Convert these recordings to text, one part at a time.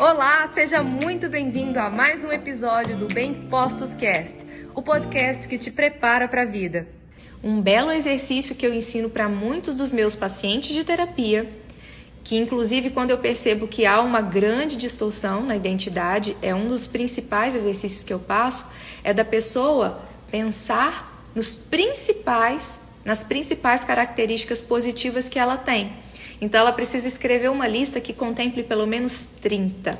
Olá, seja muito bem-vindo a mais um episódio do Bem Dispostos Cast, o podcast que te prepara para a vida. Um belo exercício que eu ensino para muitos dos meus pacientes de terapia, que inclusive quando eu percebo que há uma grande distorção na identidade, é um dos principais exercícios que eu passo, é da pessoa pensar nos principais, nas principais características positivas que ela tem. Então ela precisa escrever uma lista que contemple pelo menos 30.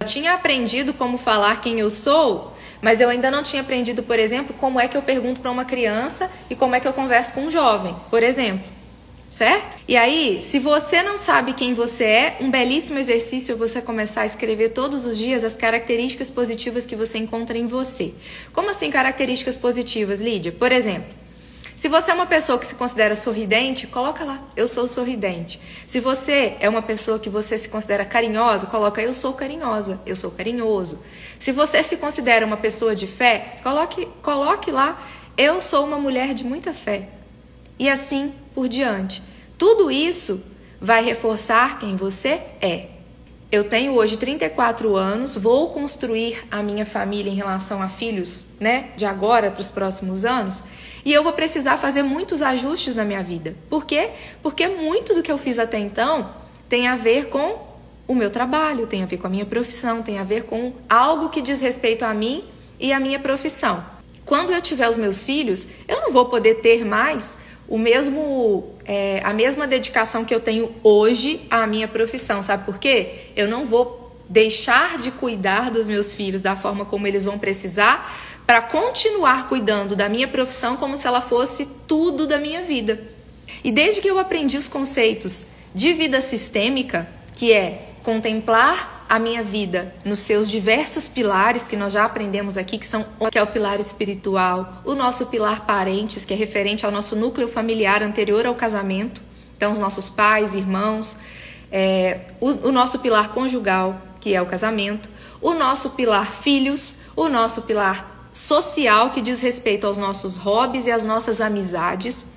Eu tinha aprendido como falar quem eu sou, mas eu ainda não tinha aprendido, por exemplo, como é que eu pergunto para uma criança e como é que eu converso com um jovem, por exemplo. Certo? E aí, se você não sabe quem você é, um belíssimo exercício é você começar a escrever todos os dias as características positivas que você encontra em você. Como assim características positivas, Lídia? Por exemplo, se você é uma pessoa que se considera sorridente, coloca lá, eu sou sorridente. Se você é uma pessoa que você se considera carinhosa, coloca eu sou carinhosa, eu sou carinhoso. Se você se considera uma pessoa de fé, coloque, coloque lá, eu sou uma mulher de muita fé. E assim por diante. Tudo isso vai reforçar quem você é. Eu tenho hoje 34 anos, vou construir a minha família em relação a filhos, né, de agora para os próximos anos. E eu vou precisar fazer muitos ajustes na minha vida. Por quê? Porque muito do que eu fiz até então tem a ver com o meu trabalho, tem a ver com a minha profissão, tem a ver com algo que diz respeito a mim e a minha profissão. Quando eu tiver os meus filhos, eu não vou poder ter mais o mesmo é, a mesma dedicação que eu tenho hoje à minha profissão, sabe por quê? Eu não vou deixar de cuidar dos meus filhos da forma como eles vão precisar, para continuar cuidando da minha profissão como se ela fosse tudo da minha vida. E desde que eu aprendi os conceitos de vida sistêmica, que é contemplar a minha vida nos seus diversos pilares que nós já aprendemos aqui, que são que é o pilar espiritual, o nosso pilar parentes, que é referente ao nosso núcleo familiar anterior ao casamento, então os nossos pais, irmãos, é, o, o nosso pilar conjugal, que é o casamento, o nosso pilar filhos, o nosso pilar social que diz respeito aos nossos hobbies e às nossas amizades.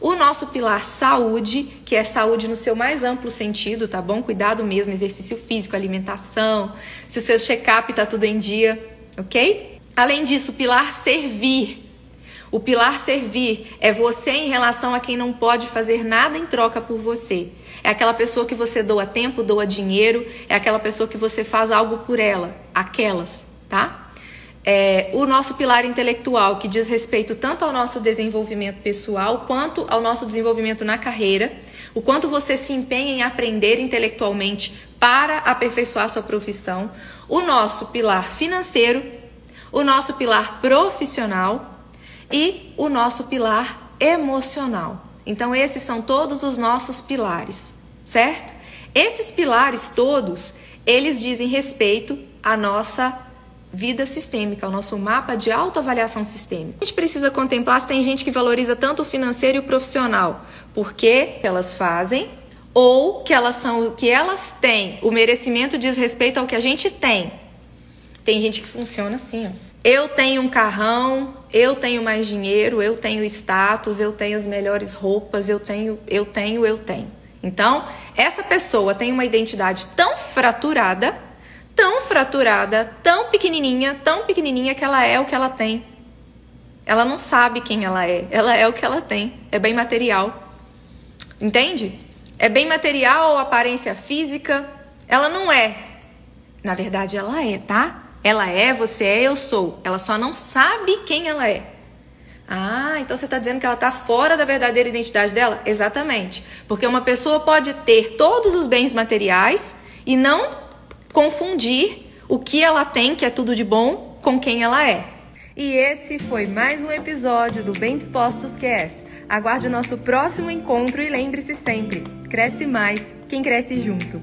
O nosso pilar saúde, que é saúde no seu mais amplo sentido, tá bom? Cuidado mesmo, exercício físico, alimentação, se o seu check-up tá tudo em dia, ok? Além disso, pilar servir. O pilar servir é você em relação a quem não pode fazer nada em troca por você. É aquela pessoa que você doa tempo, doa dinheiro, é aquela pessoa que você faz algo por ela, aquelas, tá? É, o nosso pilar intelectual, que diz respeito tanto ao nosso desenvolvimento pessoal quanto ao nosso desenvolvimento na carreira, o quanto você se empenha em aprender intelectualmente para aperfeiçoar sua profissão, o nosso pilar financeiro, o nosso pilar profissional e o nosso pilar emocional. Então, esses são todos os nossos pilares, certo? Esses pilares todos, eles dizem respeito à nossa vida sistêmica, o nosso mapa de autoavaliação sistêmica. A gente precisa contemplar se tem gente que valoriza tanto o financeiro e o profissional, porque elas fazem ou que elas são que elas têm, o merecimento diz respeito ao que a gente tem. Tem gente que funciona assim, ó. Eu tenho um carrão, eu tenho mais dinheiro, eu tenho status, eu tenho as melhores roupas, eu tenho, eu tenho, eu tenho. Então, essa pessoa tem uma identidade tão fraturada tão fraturada, tão pequenininha, tão pequenininha que ela é o que ela tem. Ela não sabe quem ela é, ela é o que ela tem. É bem material. Entende? É bem material, aparência física. Ela não é. Na verdade, ela é, tá? Ela é, você é, eu sou. Ela só não sabe quem ela é. Ah, então você está dizendo que ela está fora da verdadeira identidade dela? Exatamente. Porque uma pessoa pode ter todos os bens materiais e não confundir o que ela tem, que é tudo de bom, com quem ela é. E esse foi mais um episódio do Bem Dispostos Cast. Aguarde o nosso próximo encontro e lembre-se sempre: cresce mais quem cresce junto.